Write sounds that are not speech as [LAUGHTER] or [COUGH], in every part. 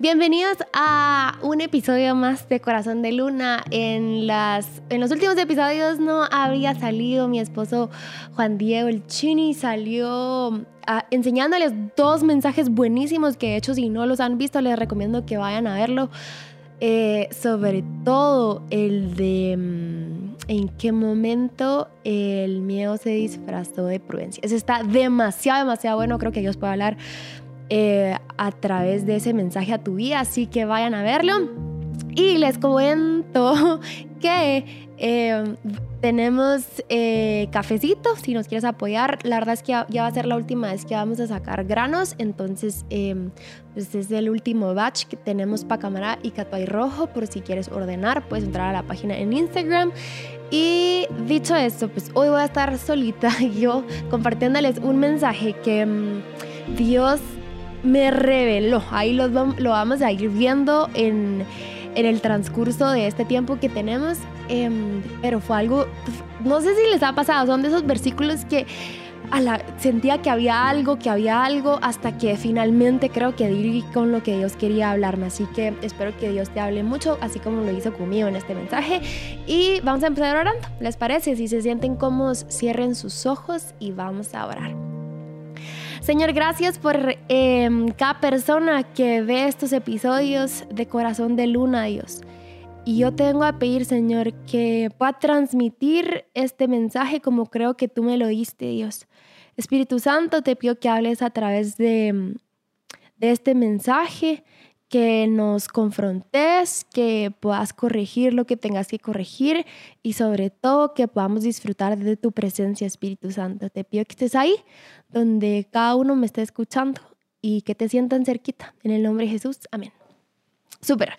Bienvenidos a un episodio más de Corazón de Luna. En, las, en los últimos episodios no había salido mi esposo Juan Diego, el Chini, salió ah, enseñándoles dos mensajes buenísimos que de hecho si no los han visto les recomiendo que vayan a verlo. Eh, sobre todo el de mm, en qué momento el miedo se disfrazó de prudencia. Ese está demasiado, demasiado bueno. Creo que Dios puede hablar eh, a través de ese mensaje a tu vida, así que vayan a verlo. Y les comento [LAUGHS] que eh, tenemos eh, cafecito, si nos quieres apoyar. La verdad es que ya, va a ser la última vez que vamos a sacar granos, entonces pues es el último batch que tenemos para cámara y Catuay Rojo, por si quieres ordenar, puedes entrar a la página en Instagram. Y dicho esto, pues hoy voy a estar solita [LAUGHS] yo compartiéndoles un mensaje que mm, Dios me reveló. Ahí lo, lo vamos a ir viendo en, el transcurso de este tiempo que tenemos. Em, pero fue algo, no sé si les ha pasado, son de esos versículos que a sentía que había algo, que había algo, hasta que finalmente creo que di con lo que Dios quería hablarme. Así que espero que Dios te hable mucho, así como lo hizo conmigo en este mensaje. Y vamos a empezar orando, ¿les parece? Si se sienten cómodos, cierren sus ojos y vamos a orar. Señor, gracias por em, cada persona que ve estos episodios de Corazón de Luna, Dios. Y yo tengo a pedir, Señor, que pueda transmitir este mensaje como creo que tú me lo diste, Dios. Espíritu Santo, te pido que hables a través de, de este mensaje, que nos confrontes, que puedas corregir lo que tengas que corregir y sobre todo que podamos disfrutar de tu presencia, Espíritu Santo. Te pido que estés ahí donde cada uno me esté escuchando y que te sientan cerquita. En el nombre de Jesús, amén. Súper.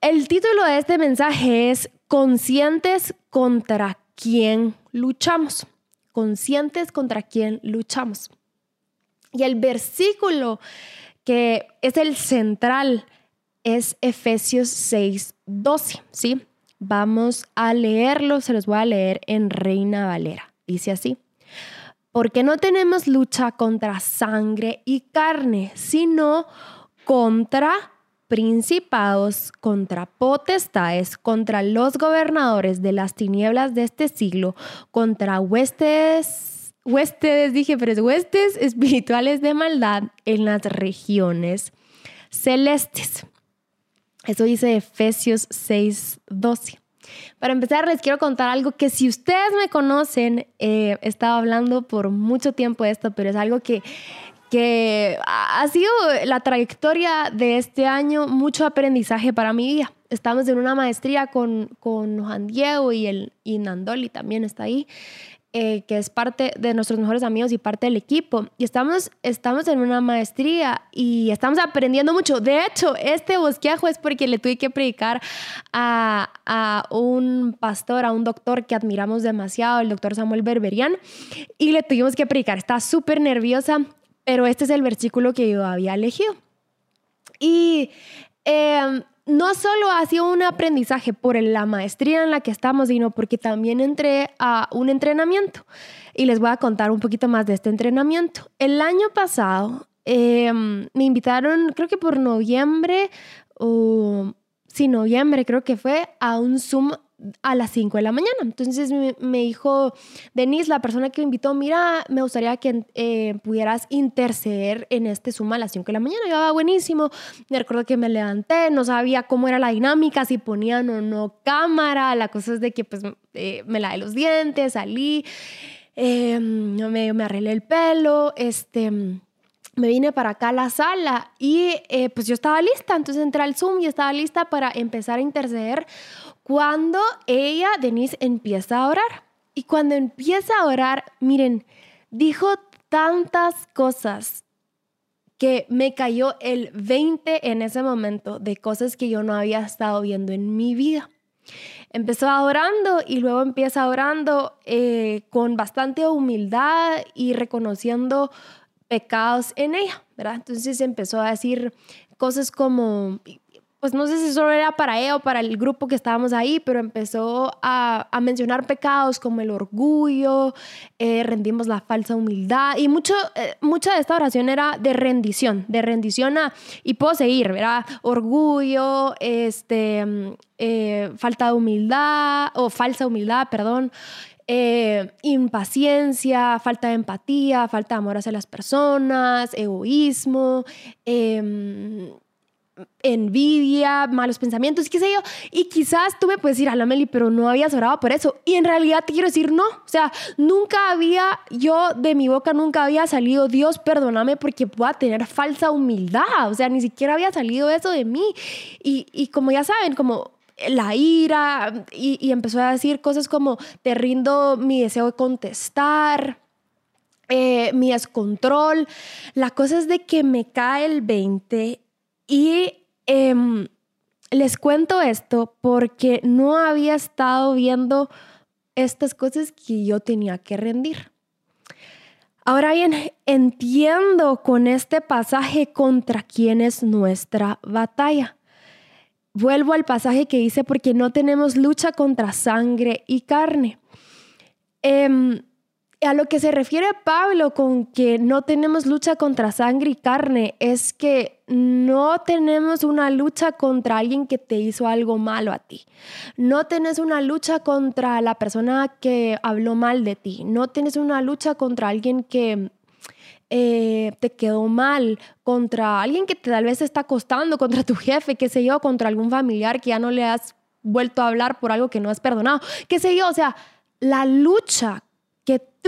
El título de este mensaje es Conscientes contra quién luchamos. Conscientes contra quién luchamos. Y el versículo que es el central, es Efesios 6, 12, ¿sí? Vamos a leerlo, se los voy a leer en Reina Valera. Dice así, porque no tenemos lucha contra sangre y carne, sino contra principados, contra potestades, contra los gobernadores de las tinieblas de este siglo, contra huestes huestes, dije, pero es huestes espirituales de maldad en las regiones celestes. Eso dice Efesios 6, 12. Para empezar, les quiero contar algo que si ustedes me conocen, eh, he estado hablando por mucho tiempo de esto, pero es algo que, que ha sido la trayectoria de este año, mucho aprendizaje para mi vida. Estamos en una maestría con, con Juan Diego y, el, y Nandoli también está ahí. Eh, que es parte de nuestros mejores amigos y parte del equipo. Y estamos, estamos en una maestría y estamos aprendiendo mucho. De hecho, este bosquejo es porque le tuve que predicar a, a un pastor, a un doctor que admiramos demasiado, el doctor Samuel Berberian, y le tuvimos que predicar. Está súper nerviosa, pero este es el versículo que yo había elegido. Y eh, no solo ha sido un aprendizaje por la maestría en la que estamos, sino porque también entré a un entrenamiento. Y les voy a contar un poquito más de este entrenamiento. El año pasado em, me invitaron, creo que por noviembre, o sí, noviembre creo que fue, a un Zoom a las 5 de la mañana. Entonces me, dijo Denise, la persona que me invitó, mira, me gustaría que eh, pudieras interceder en este Zoom a las 5 de la mañana. Yo, ah, buenísimo. Me recuerdo que me levanté, no sabía cómo era la dinámica, si ponían o no cámara. La cosa es de que pues eh, me lavé los dientes, salí, eh, me, me arreglé el pelo, este me vine para acá a la sala y pues yo estaba lista, entonces entré al Zoom y estaba lista para empezar a interceder cuando ella, Denise, empieza a orar. Y cuando empieza a orar, miren, dijo tantas cosas que me cayó el 20 en ese momento de cosas que yo no había estado viendo en mi vida. Empezó orando y luego empieza orando eh, con bastante humildad y reconociendo pecados en ella, ¿verdad? Entonces empezó a decir cosas como, pues no sé si solo era para ella o para el grupo que estábamos ahí, pero empezó a, mencionar pecados como el orgullo, eh, rendimos la falsa humildad y mucho, eh, mucha de esta oración era de rendición, de rendición a, y puedo seguir, ¿verdad? Orgullo, este, mm, eh, falta de humildad o falsa humildad, perdón. impaciencia, falta de empatía, falta de amor hacia las personas, egoísmo, em, envidia, malos pensamientos, qué sé yo. Y quizás tú me puedes decir, a la Meli, pero no habías orado por eso. Y en realidad te quiero decir, no. O sea, nunca había, yo de mi boca nunca había salido, Dios, perdóname porque pueda tener falsa humildad. O sea, ni siquiera había salido eso de mí. Y, y como ya saben, como la ira, y, y, empezó a decir cosas como, te rindo mi deseo de contestar. Eh, mi descontrol. La cosa es de que me cae el 20 y em, les cuento esto porque no había estado viendo estas cosas que yo tenía que rendir. Ahora bien, entiendo con este pasaje contra quién es nuestra batalla. Vuelvo al pasaje que dice, porque no tenemos lucha contra sangre y carne. Eh, a lo que se refiere Pablo con que no tenemos lucha contra sangre y carne es que no tenemos una lucha contra alguien que te hizo algo malo a ti. No tienes una lucha contra la persona que habló mal de ti. No tienes una lucha contra alguien que eh, te quedó mal, contra alguien que tal vez te está costando, contra tu jefe, qué sé yo, contra algún familiar que ya no le has vuelto a hablar por algo que no has perdonado, qué sé yo. O sea, la lucha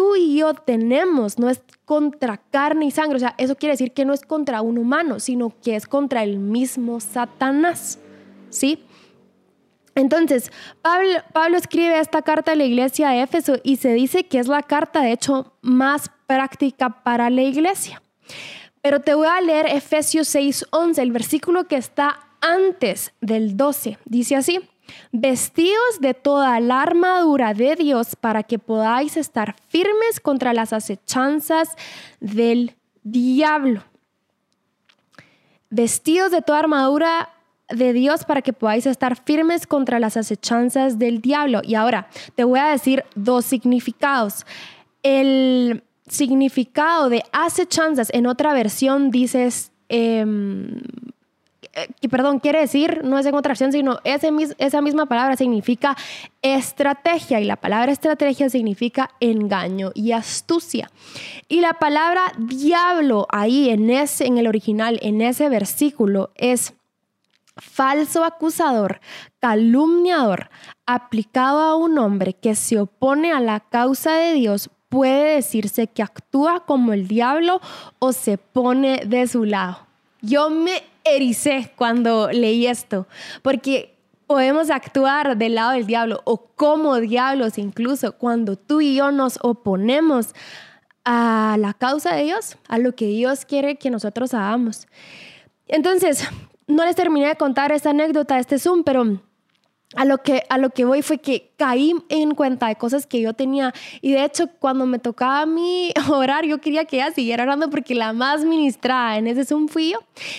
tú y yo tenemos no es contra carne y sangre, o sea, eso quiere decir que no es contra un humano, sino que es contra el mismo Satanás, ¿sí? Entonces, Pablo, Pablo escribe esta carta a la iglesia de Éfeso y se dice que es la carta, de hecho, más práctica para la iglesia. Pero te voy a leer Efesios 6:11, el versículo que está antes del 12. Dice así, vestidos de toda la armadura de Dios para que podáis estar firmes contra las acechanzas del diablo. Vestidos de toda armadura de Dios para que podáis estar firmes contra las acechanzas del diablo. Y ahora te voy a decir dos significados. El significado de acechanzas en otra versión dices em, eh, perdón, quiere decir, no es en otra acción, sino esa misma palabra significa estrategia y la palabra estrategia significa engaño y astucia. Y la palabra diablo ahí en, ese, en el original, en ese versículo, es falso acusador, calumniador, aplicado a un hombre que se opone a la causa de Dios, puede decirse que actúa como el diablo o se pone de su lado. Yo me ericé cuando leí esto, porque podemos actuar del lado del diablo o como diablos incluso cuando tú y yo nos oponemos a la causa de Dios, a lo que Dios quiere que nosotros hagamos. Entonces, no les terminé de contar esta anécdota, este Zoom, pero a lo que, a lo que voy fue que caí en cuenta de cosas que yo tenía. Y de hecho cuando me tocaba a mí [LAUGHS] orar yo quería que ella siguiera orando porque la más ministrada en ese Zoom fui yo.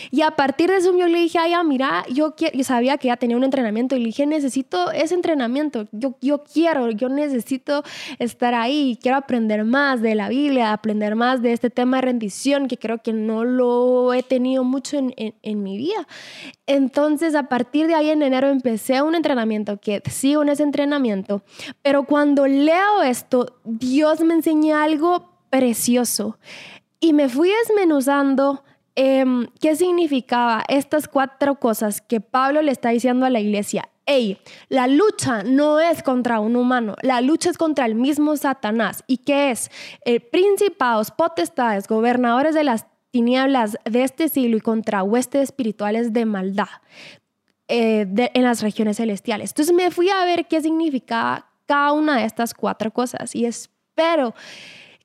Y a partir de Zoom yo le dije a ella mira yo, yo sabía que ella tenía un entrenamiento y le dije necesito ese entrenamiento. Yo, yo quiero yo necesito estar ahí. Quiero aprender más de la Biblia aprender más de este tema de rendición que creo que no lo he tenido mucho en, en, en mi vida entonces a partir de ahí en enero empecé un entrenamiento que sigo en ese entrenamiento, pero cuando leo esto, Dios me enseña algo precioso y me fui desmenuzando em, qué significaba estas cuatro cosas que Pablo le está diciendo a la iglesia. Hey, la lucha no es contra un humano, la lucha es contra el mismo Satanás. ¿Y qué es? Eh, principados, potestades, gobernadores de las tinieblas de este siglo y contra huestes espirituales de maldad. Eh, en las regiones celestiales. Entonces me fui a ver qué significaba cada una de estas cuatro cosas y espero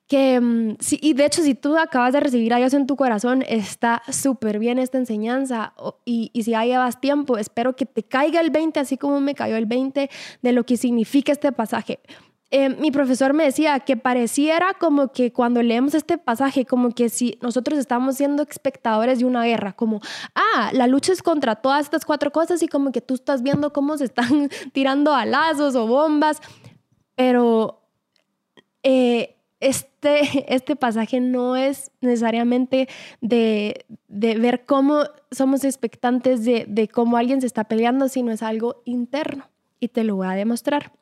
que, mm, y de hecho si tú acabas de recibir a Dios en tu corazón, está súper bien esta enseñanza y, y si ya llevas tiempo, espero que te caiga el 20, así como me cayó el 20 de lo que significa este pasaje. Eh, mi profesor me decía que pareciera como que cuando leemos este pasaje, como que si nosotros estamos siendo espectadores de una guerra, como, ah, la lucha es contra todas estas cuatro cosas y como que tú estás viendo cómo se están [LAUGHS] tirando balazos o bombas, pero eh, este, [LAUGHS] este pasaje no es necesariamente de, ver cómo somos expectantes de, de cómo alguien se está peleando, sino es algo interno y te lo voy a demostrar.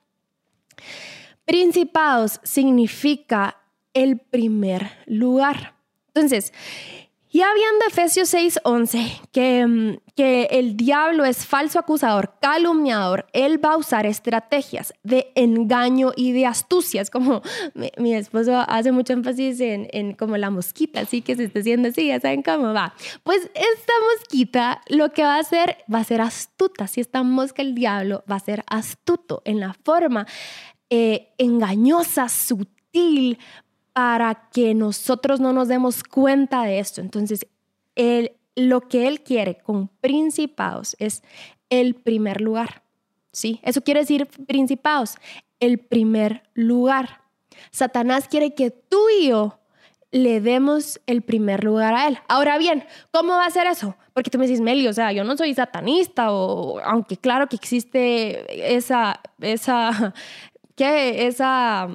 Principados significa el primer lugar. Entonces, ya viendo Efesios 6:11, que, mm, que el diablo es falso acusador, calumniador, él va a usar estrategias de engaño y de astucias, como mi, esposo hace mucho énfasis en, en, como la mosquita, así que se está haciendo así, ya saben cómo va. Pues esta mosquita lo que va a hacer va a ser astuta, si esta mosca el diablo va a ser astuto en la forma eh, engañosa, sutil, para que nosotros no nos demos cuenta de esto. Entonces, lo que Él quiere con principados es el primer lugar. ¿Sí? Eso quiere decir principados, el primer lugar. Satanás quiere que tú y yo le demos el primer lugar a él. Ahora bien, ¿cómo va a ser eso? Porque tú me dices, Meli, o sea, yo no soy satanista, o aunque claro que existe esa, esa, que esa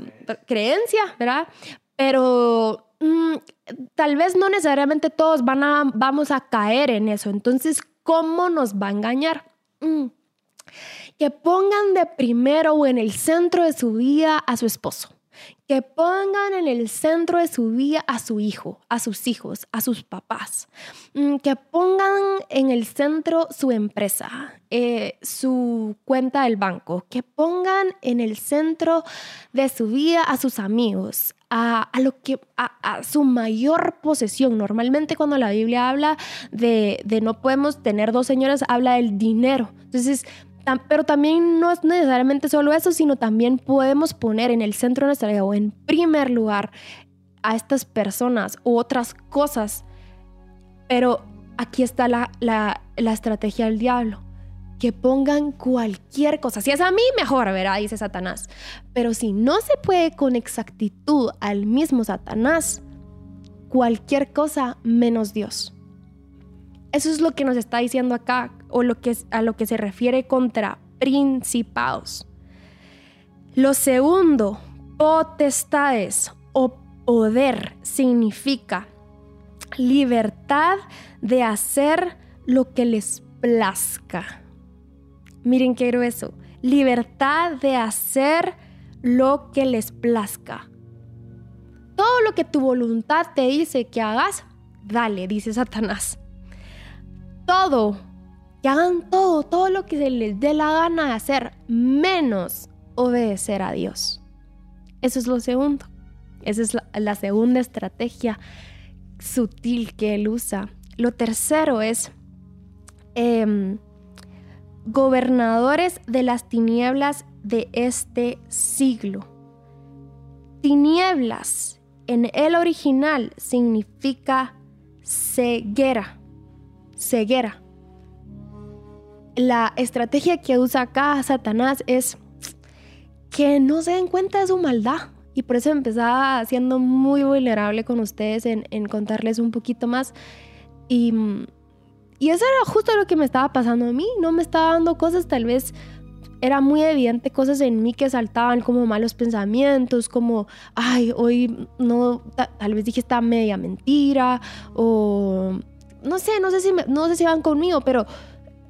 creencia, ¿verdad? Pero mm, tal vez no necesariamente todos van a, vamos a caer en eso. Entonces, ¿cómo nos va a engañar? Mm, que pongan de primero o en el centro de su vida a su esposo que pongan en el centro de su vida a su hijo, a sus hijos, a sus papás, mm, que pongan en el centro su empresa, eh, su cuenta del banco, que pongan en el centro de su vida a sus amigos, a, lo que a, su mayor posesión. Normalmente cuando la Biblia habla de, de no podemos tener dos señores, habla del dinero. Entonces, pero también no es necesariamente solo eso, sino también podemos poner en el centro de nuestra vida o en primer lugar a estas personas u otras cosas. Pero aquí está la, la, la estrategia del diablo. Que pongan cualquier cosa. Si es a mí, mejor, ¿verdad? Dice Satanás. Pero si no se puede con exactitud al mismo Satanás, cualquier cosa menos Dios. Eso es lo que nos está diciendo acá, o lo que, a lo que se refiere contra principados. Lo segundo, potestades o poder significa libertad de hacer lo que les plazca. Miren qué grueso. Libertad de hacer lo que les plazca. Todo lo que tu voluntad te dice que hagas, dale, dice Satanás todo, que hagan todo, todo lo que se les dé la gana de hacer, menos obedecer a Dios. Eso es lo segundo. Esa es la, segunda estrategia sutil que él usa. Lo tercero es em, gobernadores de las tinieblas de este siglo. Tinieblas en el original significa ceguera ceguera. La estrategia que usa acá Satanás es que no se den cuenta de su maldad. Y por eso empezaba siendo muy vulnerable con ustedes en, contarles un poquito más. Y, y eso era justo lo que me estaba pasando a mí. No me estaba dando cosas, tal vez era muy evidente cosas en mí que saltaban como malos pensamientos, como, ay, hoy no, tal vez dije esta media mentira, o no sé, no sé si, no sé si van conmigo, pero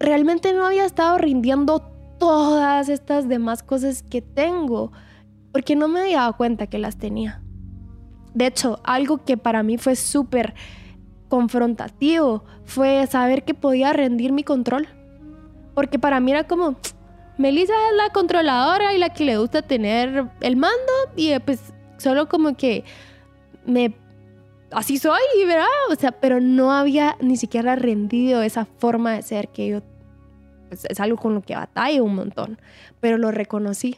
realmente no había estado rindiendo todas estas demás cosas que tengo, porque no me había dado cuenta que las tenía. De hecho, algo que para mí fue súper confrontativo fue saber que podía rendir mi control. Porque para mí era como, Melissa es la controladora y la que le gusta tener el mando y pues solo como que me así soy, ¿verdad? O sea, pero no había ni siquiera rendido esa forma de ser que yo, es algo con lo que batallo un montón, pero lo reconocí.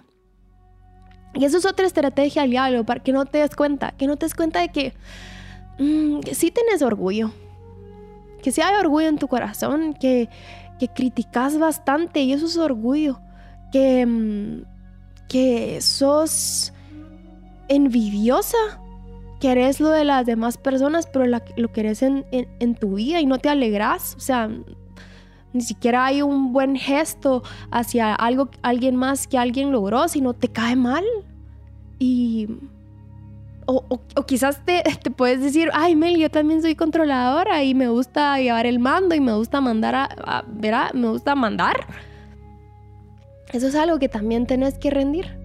Y eso es otra estrategia al diablo, para que no te des cuenta, que no te des cuenta de que, mm, sí tienes orgullo, que sí hay orgullo en tu corazón, que, que criticas bastante y eso es orgullo, que, mm, que sos envidiosa, querés lo de las demás personas, pero lo querés en, en, tu vida y no te alegras. O sea, ni siquiera hay un buen gesto hacia algo, alguien más que alguien logró, sino te cae mal. Y. O, quizás te, te, puedes decir, ay Mel, yo también soy controladora y me gusta llevar el mando y me gusta mandar a, a me gusta mandar. Eso es algo que también tenés que rendir.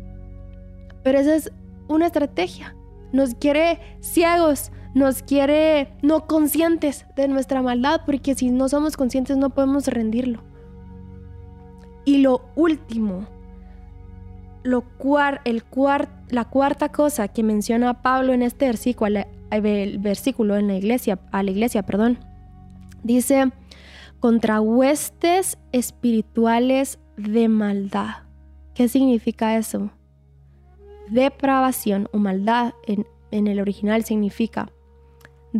Pero esa es una estrategia. Nos quiere ciegos, nos quiere no conscientes de nuestra maldad, porque si no somos conscientes no podemos rendirlo. Y lo último, lo el la cuarta cosa que menciona Pablo en este versículo, el versículo en la iglesia, a la iglesia, perdón, dice, contra huestes espirituales de maldad. ¿Qué significa eso? Depravación o maldad en, en el original significa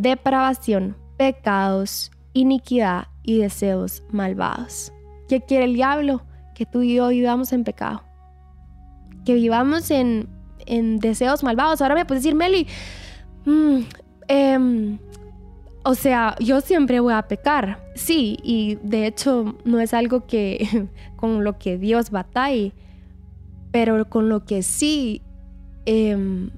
depravación, pecados, iniquidad y deseos malvados. ¿Qué quiere el diablo? Que tú y yo vivamos en pecado. Que vivamos en, en deseos malvados. Ahora me puedes decir, Meli, mm, em, o sea, yo siempre voy a pecar. Sí, y de hecho no es algo que [LAUGHS] con lo que Dios batalle, pero con lo que sí Em,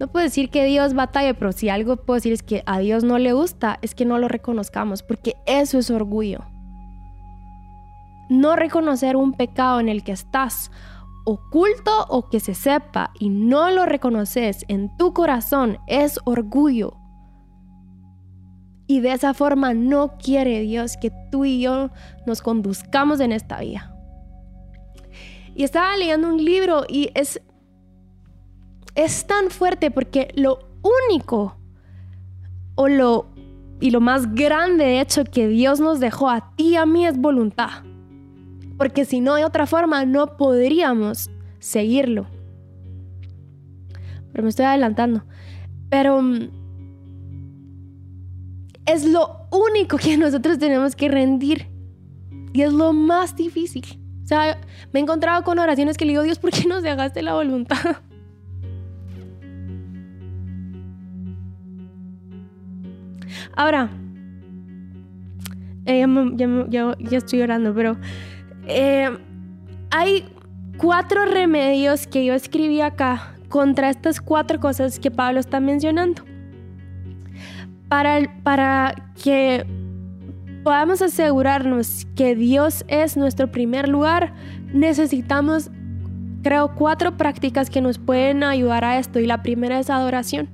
no puedo decir que Dios batalla, pero si algo puedo decir es que a Dios no le gusta, es que no lo reconozcamos, porque eso es orgullo. No reconocer un pecado en el que estás oculto o que se sepa y no lo reconoces en tu corazón es orgullo. Y de esa forma no quiere Dios que tú y yo nos conduzcamos en esta vida. Y estaba leyendo un libro y es, es tan fuerte porque lo único o lo y lo más grande de hecho que Dios nos dejó a ti y a mí es voluntad. Porque si no hay otra forma no podríamos seguirlo. Pero me estoy adelantando. Pero mm, es lo único que [LAUGHS] nosotros tenemos que rendir. Y es lo más difícil sea, me he encontrado con oraciones que le digo, Dios, ¿por qué no dejaste la voluntad? [LAUGHS] Ahora, eh, ya, estoy orando, pero eh, hay cuatro remedios que yo escribí acá contra estas cuatro cosas que Pablo está mencionando. Para, para que podamos asegurarnos que Dios es nuestro primer lugar, necesitamos, creo, cuatro prácticas que nos pueden ayudar a esto. Y la primera es adoración.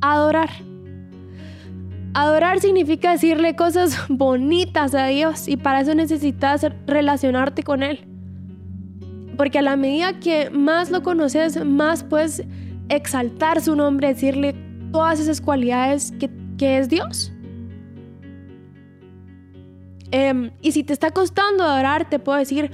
Adorar. Adorar significa decirle cosas bonitas a Dios y para eso necesitas relacionarte con Él. Porque a la medida que más lo conoces, más puedes exaltar su nombre, decirle todas esas cualidades que, que es Dios. Em, y si te está costando adorar, te puedo decir,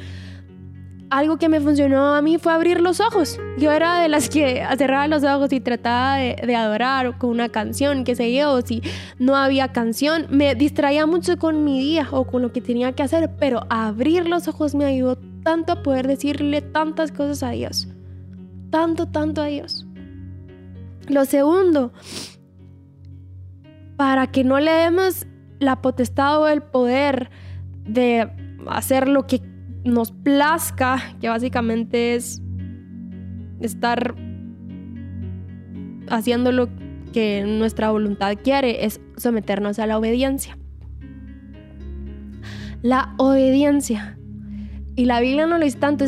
algo que me funcionó a mí fue abrir los ojos. Yo era de las que cerraba los ojos y trataba de, adorar con una canción, que sé yo, si no había canción, me distraía mucho con mi día o con lo que tenía que hacer, pero abrir los ojos me ayudó tanto a poder decirle tantas cosas a Dios. Tanto, tanto a Dios. Lo segundo, para que no le demos la potestad o el poder de hacer lo que nos plazca, que básicamente es estar haciendo lo que nuestra voluntad quiere, es someternos a la obediencia. La obediencia. Y la Biblia no lo es tanto,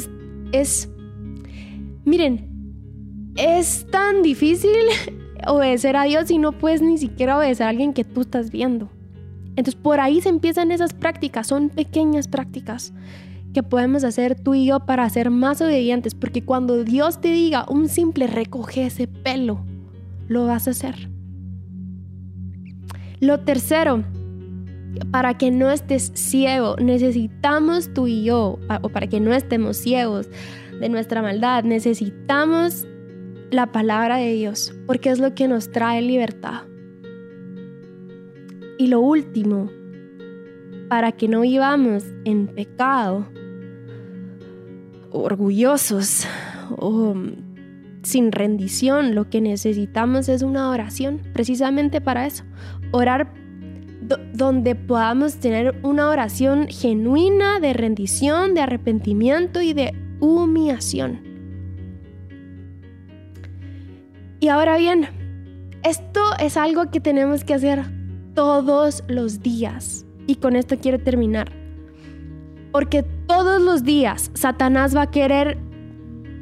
es, miren, es tan difícil [LAUGHS] obedecer a Dios y no puedes ni siquiera obedecer a alguien que tú estás viendo. Entonces por ahí se empiezan esas prácticas, son pequeñas prácticas que podemos hacer tú y yo para ser más obedientes, porque cuando Dios te diga un simple recoge ese pelo, lo vas a hacer. Lo tercero, para que no estés ciego, necesitamos tú y yo, o para que no estemos ciegos de nuestra maldad, necesitamos la palabra de Dios, porque es lo que nos trae libertad. Y lo último, para que no vivamos en pecado, orgullosos o sin rendición, lo que necesitamos es una oración, precisamente para eso. Orar donde podamos tener una oración genuina de rendición, de arrepentimiento y de humillación. Y ahora bien, esto es algo que tenemos que hacer todos los días. Y con esto quiero terminar. Porque todos los días Satanás va a querer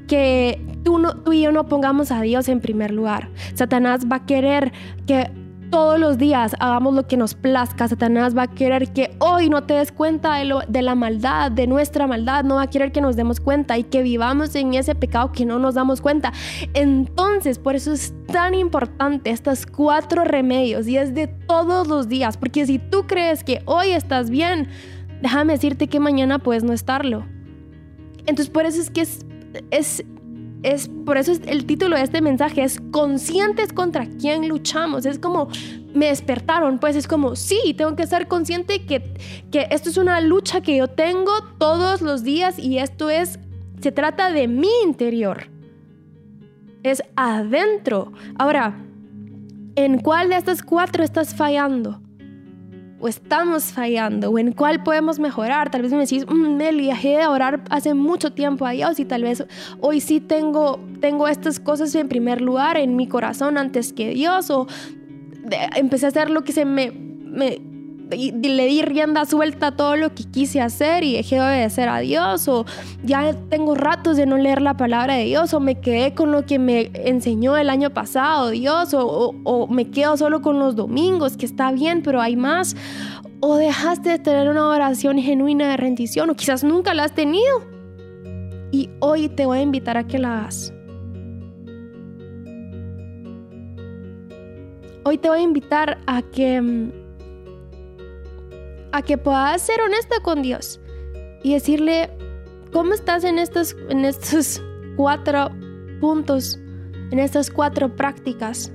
que tú, y yo no pongamos a Dios en primer lugar. Satanás va a querer que todos los días hagamos lo que nos plazca. Satanás va a querer que hoy no te des cuenta de, lo, de, la maldad, de nuestra maldad. No va a querer que nos demos cuenta y que vivamos en ese pecado que no nos damos cuenta. Entonces, por eso es tan importante estos cuatro remedios y es de todos los días. Porque si tú crees que hoy estás bien, déjame decirte que mañana puedes no estarlo. Entonces, por eso es que es, es es por eso es el título de este mensaje es conscientes contra quién luchamos. Es como me despertaron, pues es como sí, tengo que ser consciente que, que esto es una lucha que yo tengo todos los días y esto es se trata de mi interior. Es adentro. Ahora, ¿en cuál de estas cuatro estás fallando? O estamos fallando o en cuál podemos mejorar. Tal vez me decís, mmm, Meli, dejé de orar hace mucho tiempo a Dios y tal vez hoy sí tengo, tengo estas cosas en primer lugar en mi corazón antes que Dios o empecé a hacer lo que se me le di rienda suelta a todo lo que quise hacer y dejé de obedecer a Dios o ya tengo ratos de no leer la palabra de Dios o me quedé con lo que me enseñó el año pasado Dios o, o me quedo solo con los domingos que está bien pero hay más o dejaste de tener una oración genuina de rendición o quizás nunca la has tenido y hoy te voy a invitar a que la hagas. Hoy te voy a invitar a que mm, a que puedas ser honesta con Dios y decirle cómo estás en estos, en estos cuatro puntos, en estas cuatro prácticas.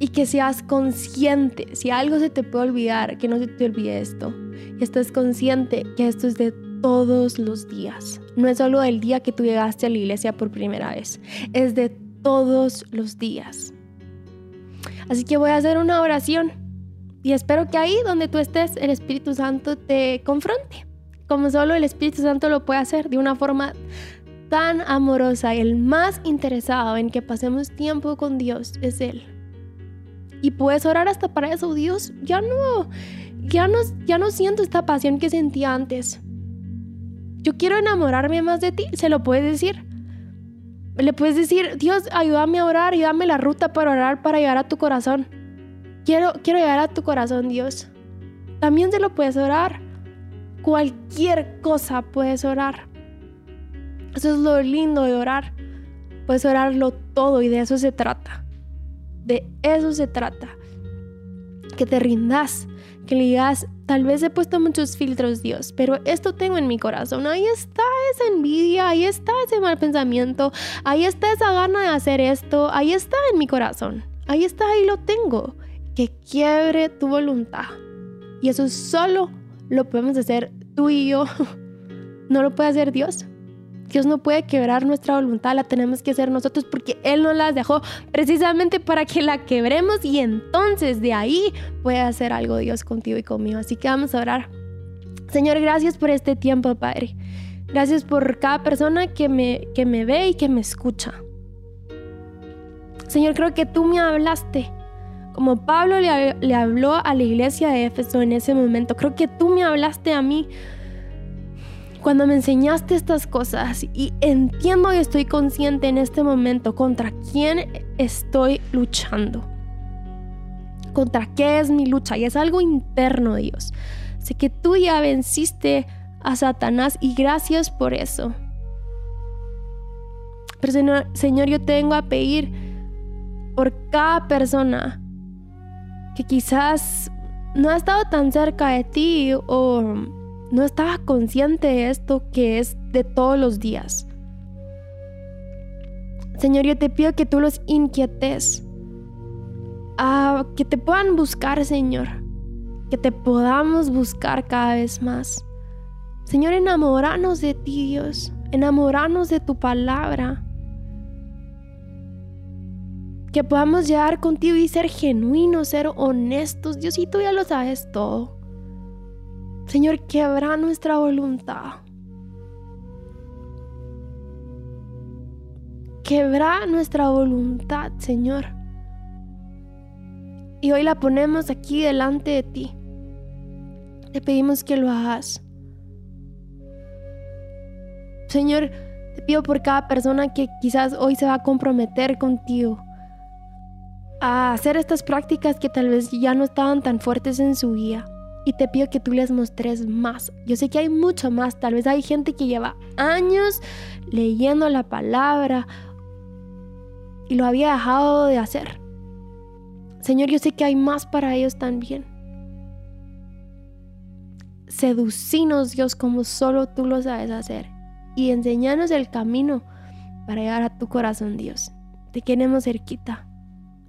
Y que seas consciente, si algo se te puede olvidar, que no se te olvide esto. Y estés consciente que esto es de todos los días. No es solo del día que tú llegaste a la iglesia por primera vez, es de todos los días. Así que voy a hacer una oración y espero que ahí donde tú estés, el Espíritu Santo te confronte, como solo el Espíritu Santo lo puede hacer de una forma tan amorosa. El más interesado en que pasemos tiempo con Dios es Él. Y puedes orar hasta para eso, Dios, ya no, ya no, ya no siento esta pasión que sentía antes. Yo quiero enamorarme más de ti, se lo puedes decir. Le puedes decir, Dios, ayúdame a orar, ayúdame la ruta para orar para llegar a tu corazón. Quiero, quiero llegar a tu corazón, Dios. También se lo puedes orar. Cualquier cosa puedes orar. Eso es lo lindo de orar. Puedes orarlo todo y de eso se trata. De eso se trata. Que te rindas, que le digas, tal vez he puesto muchos filtros, Dios, pero esto tengo en mi corazón. Ahí está esa envidia, ahí está ese mal pensamiento, ahí está esa gana de hacer esto, ahí está en mi corazón. Ahí está, ahí lo tengo que quiebre tu voluntad. Y eso solo lo podemos hacer tú y yo. [LAUGHS] No lo puede hacer Dios. Dios no puede quebrar nuestra voluntad, la tenemos que hacer nosotros porque Él nos las dejó precisamente para que la quebremos y entonces de ahí puede hacer algo Dios contigo y conmigo. Así que vamos a orar. Señor, gracias por este tiempo, Padre. Gracias por cada persona que me, que me ve y que me escucha. Señor, creo que tú me hablaste como Pablo le, habló a la iglesia de Éfeso en ese momento. Creo que tú me hablaste a mí cuando me enseñaste estas cosas y entiendo y estoy consciente en este momento contra quién estoy luchando. Contra qué es mi lucha y es algo interno, Dios. Sé que tú ya venciste a Satanás y gracias por eso. Pero Señor, Señor yo tengo a pedir por cada persona que quizás no ha estado tan cerca de ti o no estaba consciente de esto que es de todos los días. Señor, yo te pido que tú los inquietes, a que te puedan buscar, Señor, que te podamos buscar cada vez más, Señor, enamoranos de ti, Dios. Enamoranos de tu palabra. Que podamos llegar contigo y ser genuinos, ser honestos. Diosito, ya lo sabes todo. Señor, quebra nuestra voluntad. Quebra nuestra voluntad, Señor. Y hoy la ponemos aquí delante de ti. Te pedimos que lo hagas. Señor, te pido por cada persona que quizás hoy se va a comprometer contigo a hacer estas prácticas que tal vez ya no estaban tan fuertes en su vida. Y te pido que tú les mostres más. Yo sé que hay mucho más. Tal vez hay gente que lleva años leyendo la palabra y lo había dejado de hacer. Señor, yo sé que hay más para ellos también. Seducinos, Dios, como solo tú lo sabes hacer. Y enseñanos el camino para llegar a tu corazón, Dios. Te queremos cerquita.